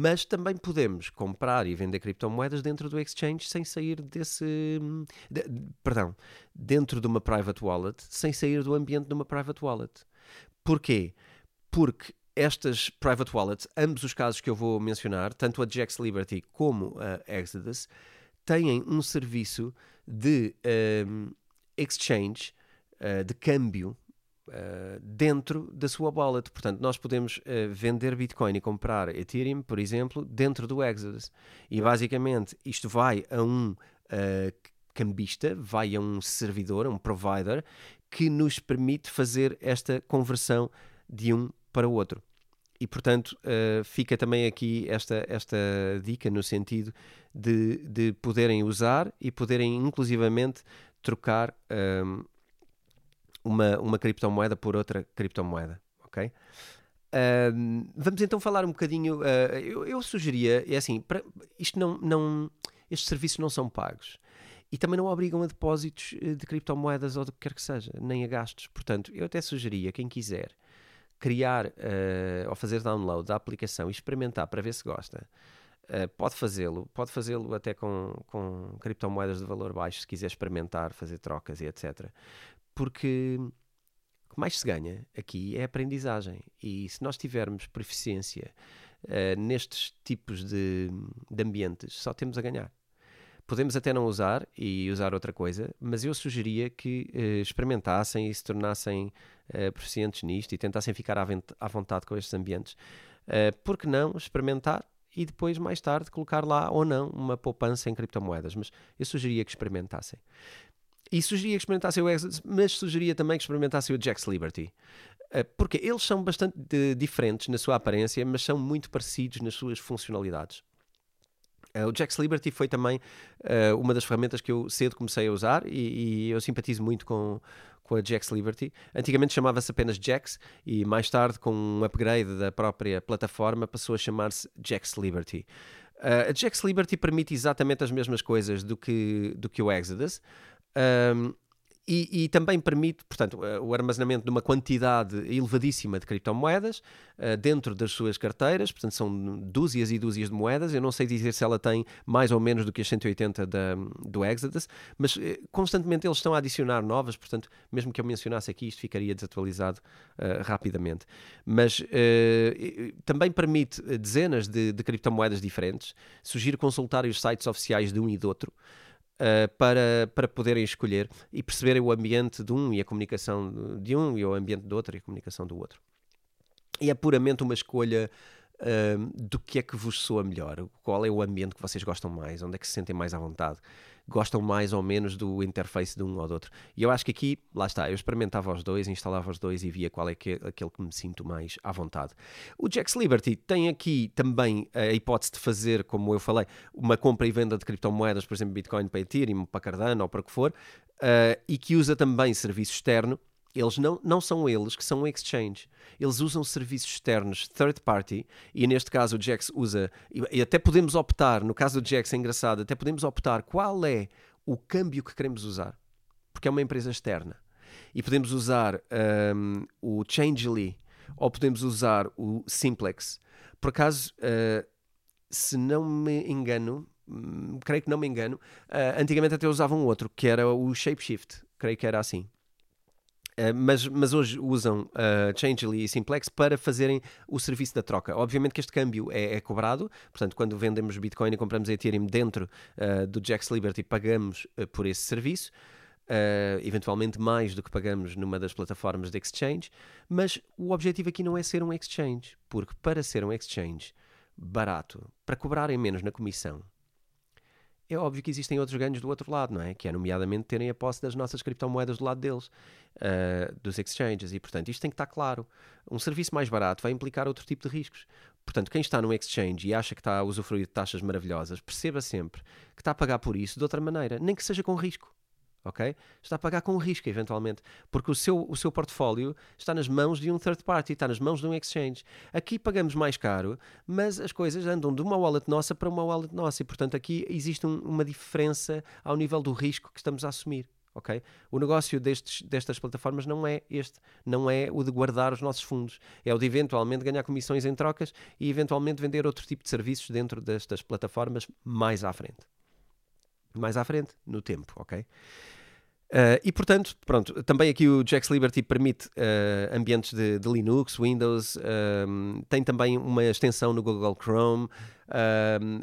mas também podemos comprar e vender criptomoedas dentro do exchange sem sair desse. De, perdão, dentro de uma private wallet, sem sair do ambiente de uma private wallet. Porquê? Porque estas private wallets, ambos os casos que eu vou mencionar, tanto a Jax Liberty como a Exodus, têm um serviço de um, exchange, uh, de câmbio uh, dentro da sua wallet. Portanto, nós podemos uh, vender Bitcoin e comprar Ethereum, por exemplo, dentro do Exodus. E basicamente isto vai a um uh, cambista, vai a um servidor, a um provider, que nos permite fazer esta conversão de um para o outro. E, portanto, uh, fica também aqui esta, esta dica no sentido de, de poderem usar e poderem, inclusivamente, trocar um, uma, uma criptomoeda por outra criptomoeda, ok? Vamos então falar um bocadinho. Uh, eu, eu, sugeria, é assim, isto não, não, estes serviços não são pagos e também não obrigam a depósitos eh, de criptomoedas ou do que quer que seja, nem a gastos. Portanto, eu até sugeria quem quiser criar uh, ou fazer download da aplicação e experimentar para ver se gosta. Uh, pode fazê-lo, pode fazê-lo até com, com criptomoedas de valor baixo, se quiser experimentar, fazer trocas e etc porque o que mais se ganha aqui é aprendizagem. E se nós tivermos proficiência uh, nestes tipos de, de ambientes, só temos a ganhar. Podemos até não usar e usar outra coisa, mas eu sugeria que uh, experimentassem e se tornassem uh, proficientes nisto e tentassem ficar à, à vontade com estes ambientes. Uh, por que não experimentar e depois, mais tarde, colocar lá ou não uma poupança em criptomoedas? Mas eu sugeria que experimentassem. E sugeria que experimentassem o Exodus, mas sugeria também que experimentassem o Jack's Liberty. Eh, porque eles são bastante diferentes na sua aparência, mas são muito parecidos nas suas funcionalidades. Eh, o Jack's Liberty foi também uh, uma das ferramentas que eu cedo comecei a usar e, e eu simpatizo muito com, com a Jack's Liberty. Antigamente chamava-se apenas Jax e mais tarde, com um upgrade da própria plataforma, passou a chamar-se Jack's Liberty. Uh, a Jack's Liberty permite exatamente as mesmas coisas do que, do que o Exodus, um, e, e, também permite, portanto, eh, o armazenamento de uma quantidade elevadíssima de criptomoedas uh, dentro das suas carteiras, portanto, são dúzias e dúzias de moedas. Eu não sei dizer se ela tem mais ou menos do que as 180 da, do Exodus, mas uh, constantemente eles estão a adicionar novas, portanto, mesmo que eu mencionasse aqui, isto ficaria desatualizado uh, rapidamente. Mas também permite dezenas de, de criptomoedas diferentes. Sugiro consultar os sites oficiais de um e do outro uh, para, para poderem escolher e perceberem o ambiente de um e a comunicação de um e o ambiente do outro e a comunicação do outro. E é puramente uma escolha uh, do que é que vos soa melhor, qual é o ambiente que vocês gostam mais, onde é que se sentem mais à vontade gostam mais ou menos do interface de um ou do outro. E eu acho que aqui, lá está, eu experimentava os dois, instalava os dois e via qual é que aquele que me sinto mais à vontade. O Jax Liberty tem aqui também a hipótese de fazer, como eu falei, uma compra e venda de criptomoedas, por exemplo, Bitcoin para Ethereum, para Cardano ou para o que for, uh, e que usa também serviço externo eles não, não são eles que são um exchange. Eles usam serviços externos third party e neste caso o Jax usa, e até podemos optar, no caso do Jax é engraçado, até podemos optar qual é o câmbio que queremos usar, porque é uma empresa externa. E podemos usar um, o Changely ou podemos usar o Simplex. Por acaso, uh, se não me engano, hum, creio que não me engano, uh, antigamente até usavam outro, que era o Shapeshift. Creio que era assim. Uh, mas, mas hoje usam uh, Changely e Simplex para fazerem o serviço da troca. Obviamente que este câmbio é, é cobrado, portanto, quando vendemos Bitcoin e compramos Ethereum dentro uh, do Jax Liberty, pagamos por esse serviço. uh, eventualmente mais do que pagamos numa das plataformas de exchange, mas o objetivo aqui não é ser um exchange, porque para ser um exchange barato, para cobrarem menos na comissão, é óbvio que existem outros ganhos do outro lado, não é? Que é, nomeadamente, terem a posse das nossas criptomoedas do lado deles, uh, dos exchanges, e, portanto, isto tem que estar claro. Um serviço mais barato vai implicar outro tipo de riscos. Portanto, quem está no exchange e acha que está a usufruir de taxas maravilhosas, perceba sempre que está a pagar por isso de outra maneira, nem que seja com risco ok? Está a pagar com risco, eventualmente, porque o seu, o seu portfólio está nas mãos de um third party, está nas mãos de um exchange. Aqui pagamos mais caro, mas as coisas andam de uma wallet nossa para uma wallet nossa, e portanto aqui existe um, uma diferença ao nível do risco que estamos a assumir. Okay? O negócio destes, destas plataformas não é este, não é o de guardar os nossos fundos, é o de eventualmente ganhar comissões em trocas e eventualmente vender outro tipo de serviços dentro destas plataformas mais à frente. Mais à frente, no tempo, ok? Uh, e portanto, pronto, também aqui o Jax Liberty permite uh, ambientes de, de, Linux, Windows, uh, tem também uma extensão no Google Chrome.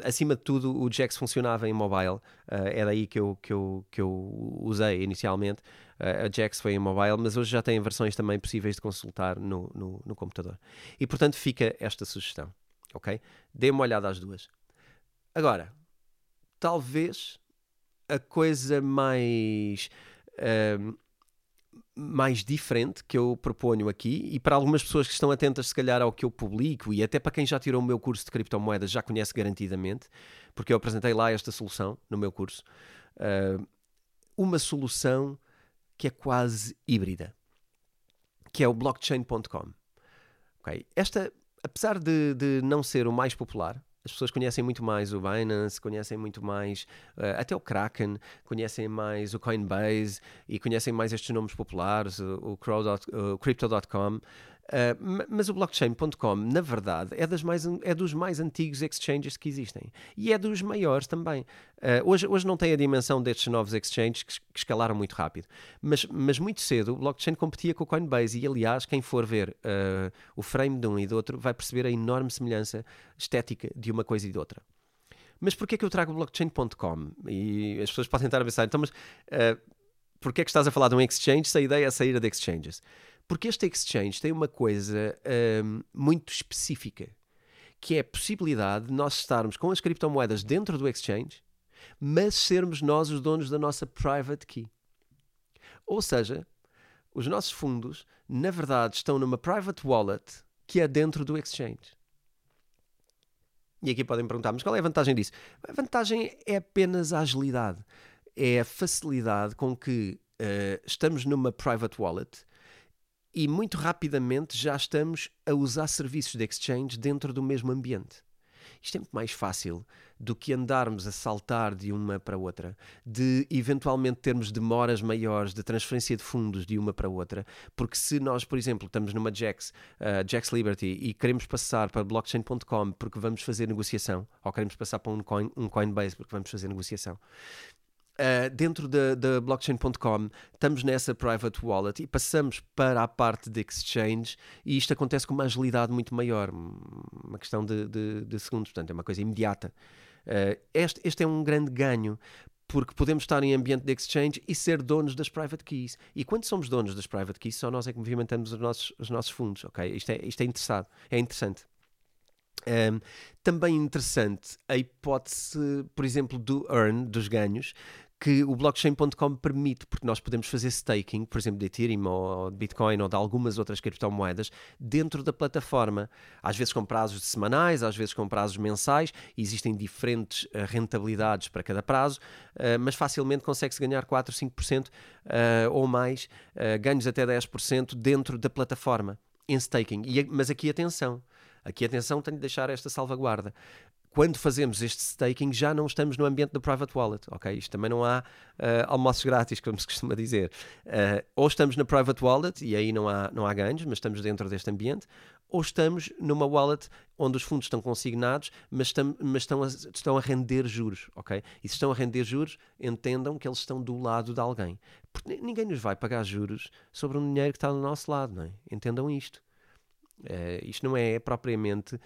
acima de tudo, o Jax funcionava em mobile, é daí que eu, que eu, que eu usei inicialmente. a Jax foi em mobile, mas hoje já tem versões também possíveis de consultar no, no, no computador. E portanto, fica esta sugestão, ok? Dê uma olhada às duas. Agora, talvez a coisa mais mais diferente que eu proponho aqui e para algumas pessoas que estão atentas se calhar ao que eu publico e até para quem já tirou o meu curso de criptomoedas já conhece garantidamente, porque eu apresentei lá esta solução no meu curso, uh, uma solução que é quase híbrida, que é o blockchain.com. Okay? Esta, apesar de, de não ser o mais popular, as pessoas conhecem muito mais o Binance, conhecem muito mais uh, até o Kraken, conhecem mais o Coinbase e conhecem mais estes nomes populares, o, o, o Crypto.com. Uh, mas o blockchain.com, na verdade, é, das mais, é dos mais antigos exchanges que existem e é dos maiores também. Uh, hoje, hoje não tem a dimensão destes novos exchanges que, que, escalaram muito rápido, mas, mas muito cedo o blockchain competia com o Coinbase. E aliás, quem for ver uh, o frame de um e do outro vai perceber a enorme semelhança estética de uma coisa e de outra. Mas porquê é que eu trago o blockchain.com? E as pessoas podem estar a pensar, então, mas uh, porquê é que estás a falar de um exchange se a ideia é sair de exchanges? Porque este exchange tem uma coisa um, muito específica, que é a possibilidade de nós estarmos com as criptomoedas dentro do exchange, mas sermos nós os donos da nossa private key. Ou seja, os nossos fundos, na verdade, estão numa private wallet que é dentro do exchange. E aqui podem perguntar, mas qual é a vantagem disso? A vantagem é apenas a agilidade. É a facilidade com que uh, estamos numa private wallet e muito rapidamente já estamos a usar serviços de exchange dentro do mesmo ambiente. Isto é muito mais fácil do que andarmos a saltar de uma para outra, de eventualmente termos demoras maiores de transferência de fundos de uma para outra, porque se nós, por exemplo, estamos numa Jax, uh, Jax Liberty e queremos passar para blockchain.com porque vamos fazer negociação, ou queremos passar para um, coin, um Coinbase porque vamos fazer negociação, Uh, dentro da, da blockchain.com estamos nessa private wallet e passamos para a parte de exchange e isto acontece com uma agilidade muito maior, uma questão de, de, de segundos, portanto é uma coisa imediata. Uh, este, este é um grande ganho porque podemos estar em ambiente de exchange e ser donos das private keys. E quando somos donos das private keys, só nós é que movimentamos os nossos, os nossos fundos, ok? Isto é, isto é interessado, é interessante. Um, também interessante a hipótese, por exemplo, do earn, dos ganhos, que o blockchain.com permite, porque nós podemos fazer staking, por exemplo, de Ethereum ou de Bitcoin ou de algumas outras criptomoedas dentro da plataforma, às vezes com prazos semanais, às vezes com prazos mensais, existem diferentes uh, rentabilidades para cada prazo, uh, mas facilmente consegue-se ganhar 4, 5% uh, ou mais, ganhos até 10% dentro da plataforma em staking. Mas aqui atenção, aqui atenção, tenho de deixar esta salvaguarda quando fazemos este staking, já não estamos no ambiente da private wallet, ok? Isto também não há uh, almoços grátis, como se costuma dizer. Uh, ou estamos na private wallet e aí não há, não há ganhos, mas estamos dentro deste ambiente, ou estamos numa wallet onde os fundos estão consignados, mas, estão, mas estão, a, estão a render juros, ok? E se estão a render juros, entendam que eles estão do lado de alguém. Porque ninguém nos vai pagar juros sobre um dinheiro que está do nosso lado, não é? Entendam isto. Uh, isto não é propriamente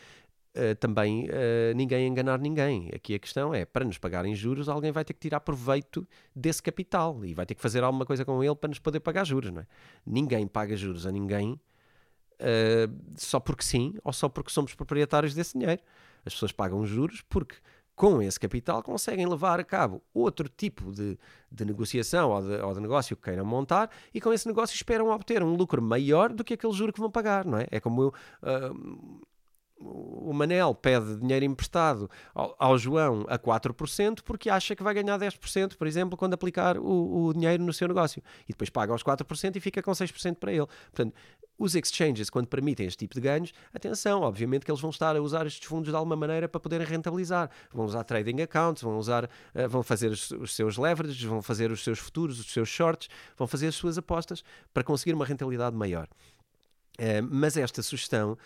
uh, também uh, ninguém enganar ninguém. Aqui a questão é, para nos pagarem juros, alguém vai ter que tirar proveito desse capital e vai ter que fazer alguma coisa com ele para nos poder pagar juros, não é? Ninguém paga juros a ninguém uh, só porque sim ou só porque somos proprietários desse dinheiro. As pessoas pagam juros porque com esse capital conseguem levar a cabo outro tipo de, de negociação ou de, ou de, negócio que queiram montar e com esse negócio esperam obter um lucro maior do que aquele juro que vão pagar, não é? É como eu, uh, o Manel pede dinheiro emprestado ao, João a 4% porque acha que vai ganhar 10%, por exemplo, quando aplicar o, o, dinheiro no seu negócio. E depois paga os 4% e fica com 6% para ele. Portanto, os exchanges, quando permitem este tipo de ganhos, atenção, obviamente que eles vão estar a usar estes fundos de alguma maneira para poderem rentabilizar. Vão usar trading accounts, vão usar, uh, vão fazer os, os, seus leverages, vão fazer os seus futuros, os seus shorts, vão fazer as suas apostas para conseguir uma rentabilidade maior. Uh, mas esta sugestão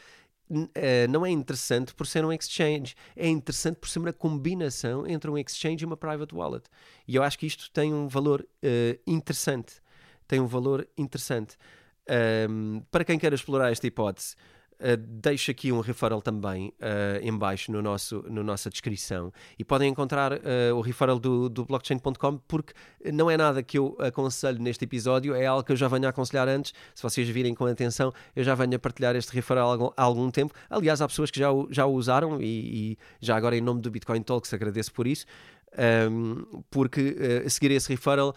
Uh, não é interessante por ser um exchange, é interessante por ser uma combinação entre um exchange e uma private wallet. E eu acho que isto tem um valor uh, interessante. Tem um valor interessante. Um, para quem quer explorar esta hipótese, Uh, deixo aqui um referral também uh, em baixo no nosso, no nossa descrição. E podem encontrar uh, o referral do, do blockchain.com porque não é nada que eu aconselho neste episódio, é algo que eu já venho a aconselhar antes, se vocês virem com atenção eu já venho a partilhar este referral há algum, há algum tempo, aliás há pessoas que já o, já o usaram e, e já agora em nome do Bitcoin Talks agradeço por isso. Um, porque seguir esse referral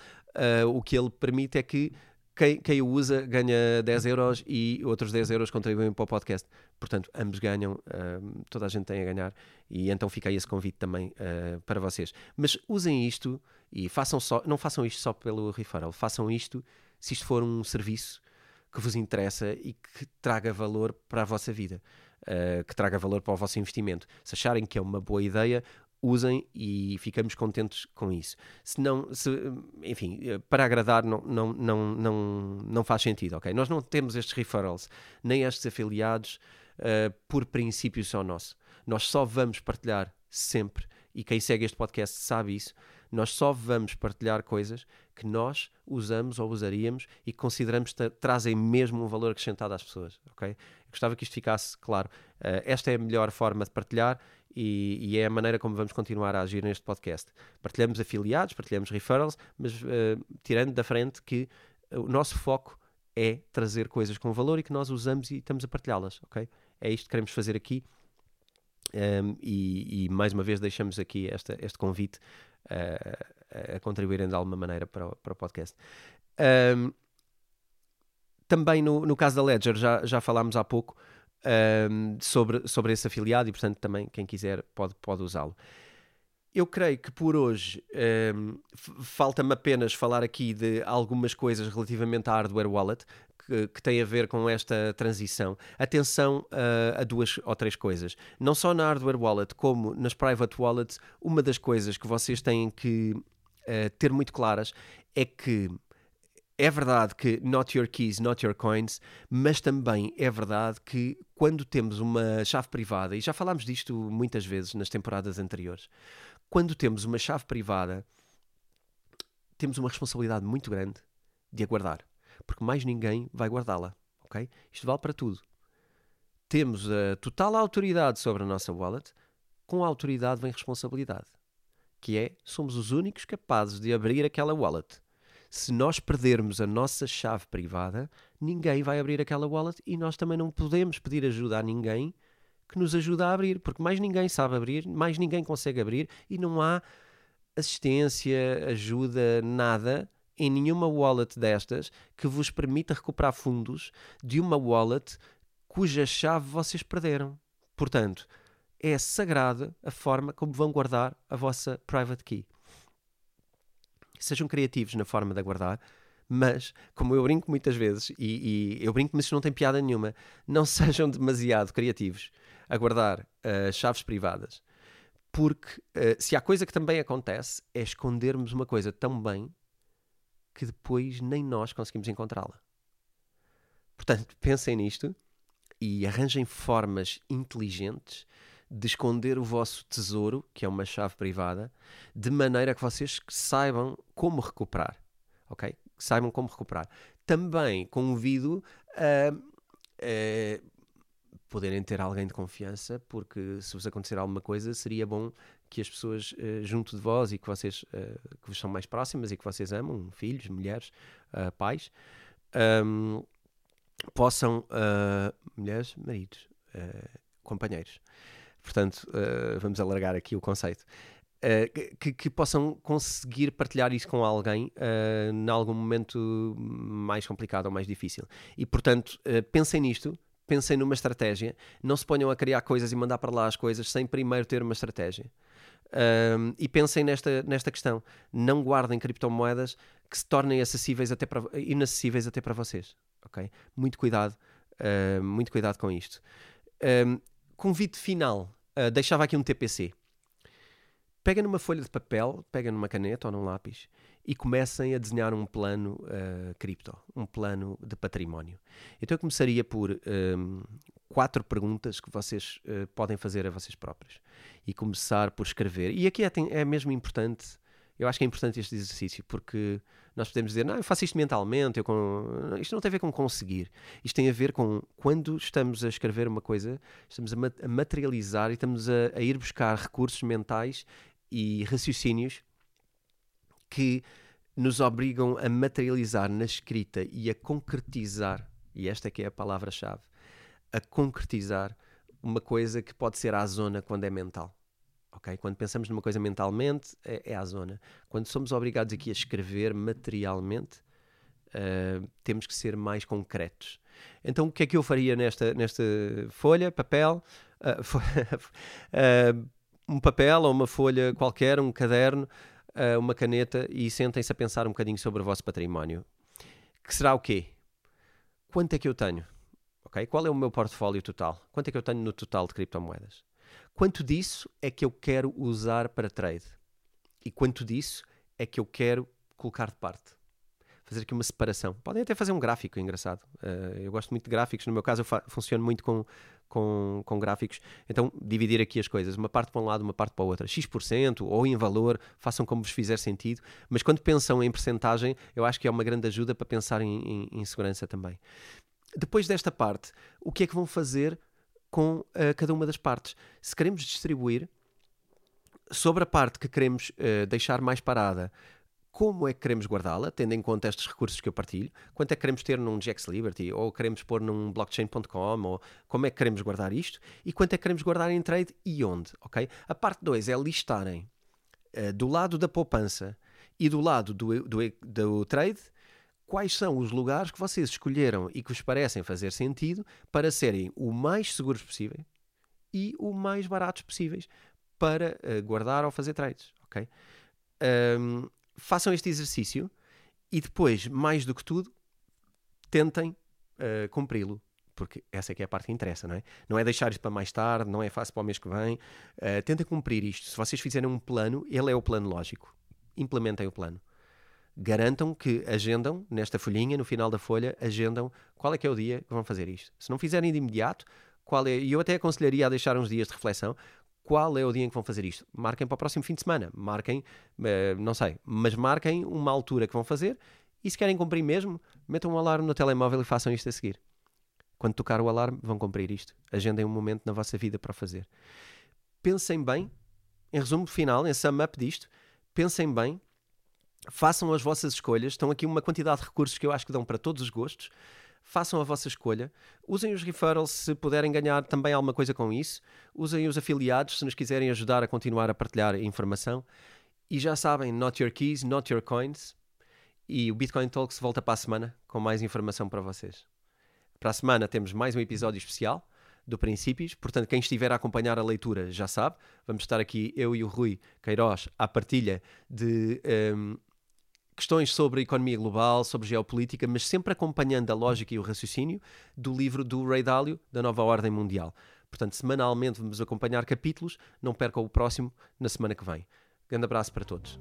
o que ele permite é que quem, quem o usa ganha 10 euros e outros 10 euros contribuem para o podcast. Portanto, ambos ganham, uh, toda a gente tem a ganhar e então fica aí esse convite também uh, para vocês. Mas usem isto e façam só, não façam isto só pelo referral, façam isto se isto for um serviço que vos interessa e que traga valor para a vossa vida. Uh, que traga valor para o vosso investimento. Se acharem que é uma boa ideia, usem e ficamos contentes com isso. Se não, se, enfim, para agradar não, não, não, não, não faz sentido, ok? Nós não temos estes referrals, nem estes afiliados uh, por princípio só nosso. Nós só vamos partilhar sempre, e quem segue este podcast sabe isso, nós só vamos partilhar coisas que nós usamos ou usaríamos e que consideramos que trazem mesmo um valor acrescentado às pessoas, ok? Gostava que isto ficasse claro. Uh, esta é a melhor forma de partilhar e, e, é a maneira como vamos continuar a agir neste podcast. Partilhamos afiliados, partilhamos referrals, mas uh, tirando da frente que o nosso foco é trazer coisas com valor e que nós usamos e estamos a partilhá-las, ok? É isto que queremos fazer aqui um, e, e, mais uma vez deixamos aqui esta, este convite uh, a contribuírem de alguma maneira para o, para o podcast. Um, também no, no caso da Ledger, já, já falámos há pouco, um, sobre, sobre esse afiliado e, portanto, também quem quiser pode, pode usá-lo. Eu creio que por hoje um, falta-me apenas falar aqui de algumas coisas relativamente à hardware wallet que, que têm a ver com esta transição. Atenção uh, a duas ou três coisas. Não só na hardware wallet, como nas private wallets, uma das coisas que vocês têm que uh, ter muito claras é que é verdade que not your keys, not your coins, mas também é verdade que quando temos uma chave privada, e já falámos disto muitas vezes nas temporadas anteriores, quando temos uma chave privada, temos uma responsabilidade muito grande de a guardar, porque mais ninguém vai guardá-la, ok? Isto vale para tudo. Temos a total autoridade sobre a nossa wallet, com a autoridade vem responsabilidade, que é somos os únicos capazes de abrir aquela wallet se nós perdermos a nossa chave privada, ninguém vai abrir aquela wallet e nós também não podemos pedir ajuda a ninguém que nos ajude a abrir, porque mais ninguém sabe abrir, mais ninguém consegue abrir e não há assistência, ajuda, nada em nenhuma wallet destas que vos permita recuperar fundos de uma wallet cuja chave vocês perderam. Portanto, é sagrada a forma como vão guardar a vossa private key sejam criativos na forma de aguardar, mas, como eu brinco muitas vezes, e, e eu brinco, mas isso não tem piada nenhuma, não sejam demasiado criativos a guardar uh, chaves privadas. Porque uh, se há coisa que também acontece é escondermos uma coisa tão bem que depois nem nós conseguimos encontrá-la. Portanto, pensem nisto e arranjem formas inteligentes de esconder o vosso tesouro, que é uma chave privada, de maneira que vocês saibam como recuperar. Ok? Saibam como recuperar. Também convido a, a poderem ter alguém de confiança, porque se vos acontecer alguma coisa, seria bom que as pessoas uh, junto de vós e que vocês uh, que vos são mais próximas e que vocês amam, filhos, mulheres, uh, pais, um, possam, mulheres, maridos, companheiros. Portanto, vamos alargar aqui o conceito. que, que, possam conseguir partilhar isso com alguém uh, em algum momento mais complicado ou mais difícil. E, portanto, pensem nisto, pensem numa estratégia, não se ponham a criar coisas e mandar para lá as coisas sem primeiro ter uma estratégia. Um, e pensem nesta, nesta questão. Não guardem criptomoedas que se tornem acessíveis até para, inacessíveis até para vocês. Okay? Muito cuidado, uh, muito cuidado com isto. Um, convite final. Uh, deixava aqui um TPC. Pega numa folha de papel, pega numa caneta ou num lápis e comecem a desenhar um plano uh, cripto, um plano de património. Então eu começaria por um, quatro perguntas que vocês uh, podem fazer a vocês próprios e começar por escrever. E aqui é, é mesmo importante, eu acho que é importante este exercício, porque nós podemos dizer, não, eu faço isto mentalmente, eu com... isto não tem a ver com conseguir, isto tem a ver com quando estamos a escrever uma coisa, estamos a, materializar e estamos a, a ir buscar recursos mentais e raciocínios que nos obrigam a materializar na escrita e a concretizar, e esta é que é a palavra-chave, a concretizar uma coisa que pode ser à zona quando é mental. Okay? Quando pensamos numa coisa mentalmente, é, é à zona. Quando somos obrigados aqui a escrever materialmente, uh, temos que ser mais concretos. Então, o que é que eu faria nesta, nesta folha, papel? Uh, uh, um papel ou uma folha qualquer, um caderno, uma caneta e sentem-se a pensar um bocadinho sobre o vosso património. Que será o quê? Quanto é que eu tenho? Okay? Qual é o meu portfólio total? Quanto é que eu tenho no total de criptomoedas? Quanto disso é que eu quero usar para trade? E quanto disso é que eu quero colocar de parte? Fazer aqui uma separação. Podem até fazer um gráfico engraçado. Uh, eu gosto muito de gráficos. No meu caso, eu funciono muito com com, com gráficos. Então, dividir aqui as coisas, uma parte para um lado, uma parte para a outra. X% ou em valor, façam como vos fizer sentido. Mas quando pensam em percentagem, eu acho que é uma grande ajuda para pensar em, em, em segurança também. Depois desta parte, o que é que vão fazer com uh, cada uma das partes? Se queremos distribuir, sobre a parte que queremos uh, deixar mais parada, como é que queremos guardá-la, tendo em conta estes recursos que eu partilho, quanto é que queremos ter num GX Liberty, ou queremos pôr num blockchain.com, ou como é que queremos guardar isto, e quanto é que queremos guardar em trade e onde, ok? A parte 2 é listarem uh, do lado da poupança e do lado do, do, do trade quais são os lugares que vocês escolheram e que vos parecem fazer sentido para serem o mais seguros possível e o mais baratos possíveis para uh, guardar ou fazer trades, ok? Um, façam este exercício e depois, mais do que tudo, tentem uh, cumpri-lo. Porque essa é que é a parte que interessa, não é? Não é deixar isto para mais tarde, não é fácil para o mês que vem. Uh, tentem cumprir isto. Se vocês fizerem um plano, ele é o plano lógico. Implementem o plano. Garantam que agendam, nesta folhinha, no final da folha, agendam qual é que é o dia que vão fazer isto. Se não fizerem de imediato, qual é, e eu até aconselharia a deixar uns dias de reflexão, qual é o dia em que vão fazer isto. Marquem para o próximo fim de semana, marquem, uh, não sei, mas marquem uma altura que vão fazer e se querem cumprir mesmo, metam um alarme no telemóvel e façam isto a seguir. Quando tocar o alarme, vão cumprir isto. Agendem um momento na vossa vida para fazer. Pensem bem, em resumo final, em sum up disto, pensem bem, façam as vossas escolhas. Estão aqui uma quantidade de recursos que eu acho que dão para todos os gostos façam a vossa escolha. Usem os referrals se puderem ganhar também alguma coisa com isso. Usem os afiliados se nos quiserem ajudar a continuar a partilhar informação. E já sabem, not your keys, not your coins. E o Bitcoin Talks volta para a semana com mais informação para vocês. Para a semana temos mais um episódio especial do Princípios, portanto, quem estiver a acompanhar a leitura já sabe. Vamos estar aqui, eu e o Rui Queiroz, à partilha de um, questões sobre a economia global, sobre geopolítica, mas sempre acompanhando a lógica e o raciocínio do livro do Ray Dalio, da Nova Ordem Mundial. Portanto, semanalmente vamos acompanhar capítulos, não percam o próximo na semana que vem. Grande abraço para todos.